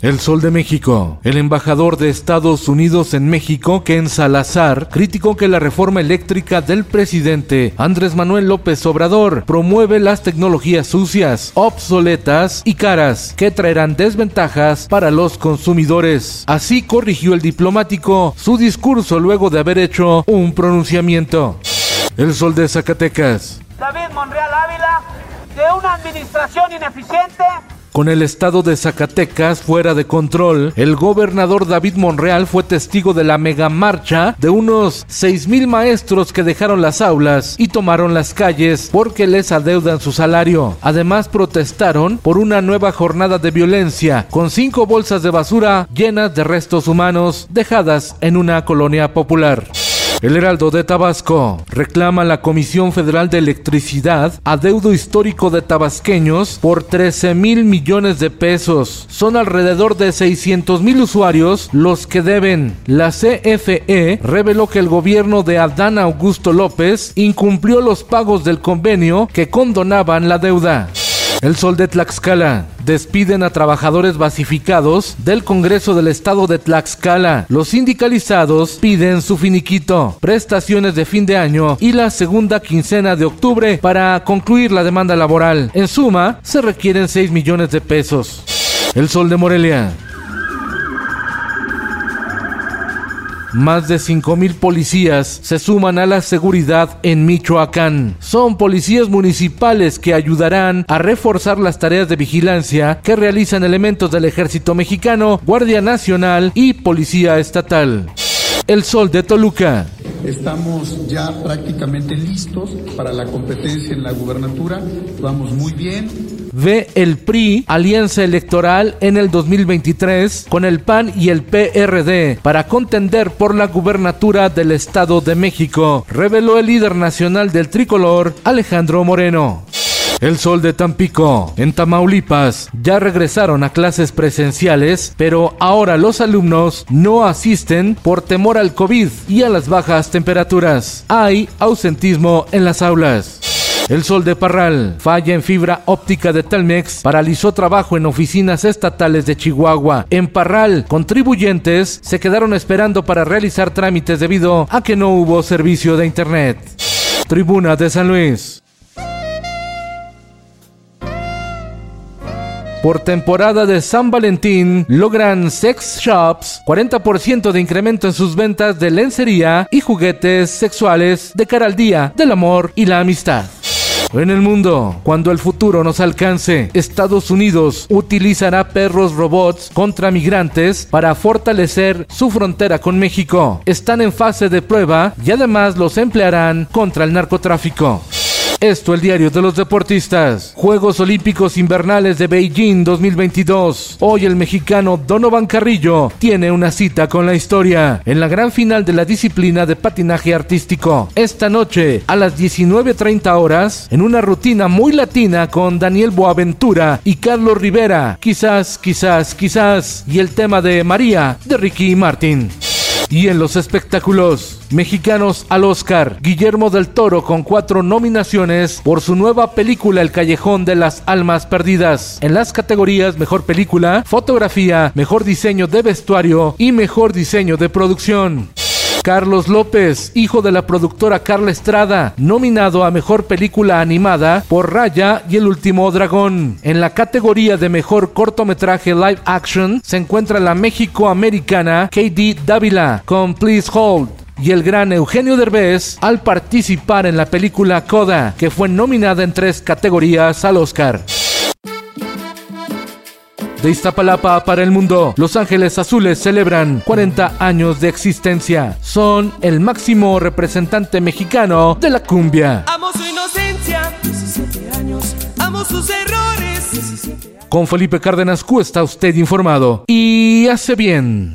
El Sol de México. El embajador de Estados Unidos en México, Ken Salazar, criticó que la reforma eléctrica del presidente Andrés Manuel López Obrador promueve las tecnologías sucias, obsoletas y caras que traerán desventajas para los consumidores. Así corrigió el diplomático su discurso luego de haber hecho un pronunciamiento. El Sol de Zacatecas. David Monreal Ávila, de una administración ineficiente con el estado de Zacatecas fuera de control, el gobernador David Monreal fue testigo de la mega marcha de unos 6.000 maestros que dejaron las aulas y tomaron las calles porque les adeudan su salario. Además protestaron por una nueva jornada de violencia con cinco bolsas de basura llenas de restos humanos dejadas en una colonia popular. El Heraldo de Tabasco reclama a la Comisión Federal de Electricidad adeudo histórico de tabasqueños por 13 mil millones de pesos. Son alrededor de 600 mil usuarios los que deben. La CFE reveló que el gobierno de Adán Augusto López incumplió los pagos del convenio que condonaban la deuda. El Sol de Tlaxcala. Despiden a trabajadores basificados del Congreso del Estado de Tlaxcala. Los sindicalizados piden su finiquito, prestaciones de fin de año y la segunda quincena de octubre para concluir la demanda laboral. En suma, se requieren 6 millones de pesos. El Sol de Morelia. Más de 5.000 policías se suman a la seguridad en Michoacán. Son policías municipales que ayudarán a reforzar las tareas de vigilancia que realizan elementos del ejército mexicano, Guardia Nacional y Policía Estatal. El Sol de Toluca. Estamos ya prácticamente listos para la competencia en la gubernatura. Vamos muy bien ve el PRI alianza electoral en el 2023 con el PAN y el PRD para contender por la gubernatura del Estado de México, reveló el líder nacional del tricolor, Alejandro Moreno. El sol de Tampico. En Tamaulipas ya regresaron a clases presenciales, pero ahora los alumnos no asisten por temor al COVID y a las bajas temperaturas. Hay ausentismo en las aulas. El Sol de Parral, falla en fibra óptica de Telmex, paralizó trabajo en oficinas estatales de Chihuahua. En Parral, contribuyentes se quedaron esperando para realizar trámites debido a que no hubo servicio de Internet. Tribuna de San Luis. Por temporada de San Valentín logran sex shops 40% de incremento en sus ventas de lencería y juguetes sexuales de cara al día del amor y la amistad. En el mundo, cuando el futuro nos alcance, Estados Unidos utilizará perros robots contra migrantes para fortalecer su frontera con México. Están en fase de prueba y además los emplearán contra el narcotráfico. Esto el diario de los deportistas. Juegos Olímpicos Invernales de Beijing 2022. Hoy el mexicano Donovan Carrillo tiene una cita con la historia en la gran final de la disciplina de patinaje artístico. Esta noche a las 19.30 horas en una rutina muy latina con Daniel Boaventura y Carlos Rivera. Quizás, quizás, quizás. Y el tema de María de Ricky Martin. Y en los espectáculos mexicanos al Oscar, Guillermo del Toro con cuatro nominaciones por su nueva película El Callejón de las Almas Perdidas. En las categorías Mejor Película, Fotografía, Mejor Diseño de Vestuario y Mejor Diseño de Producción. Carlos López, hijo de la productora Carla Estrada, nominado a Mejor Película Animada por Raya y El Último Dragón. En la categoría de Mejor Cortometraje Live Action se encuentra la México-Americana KD Dávila con Please Hold y el gran Eugenio Derbez al participar en la película Coda, que fue nominada en tres categorías al Oscar de Iztapalapa para el mundo. Los Ángeles Azules celebran 40 años de existencia. Son el máximo representante mexicano de la cumbia. Amo su inocencia, 17 años, amo sus errores. Con Felipe Cárdenas Q está usted informado y hace bien.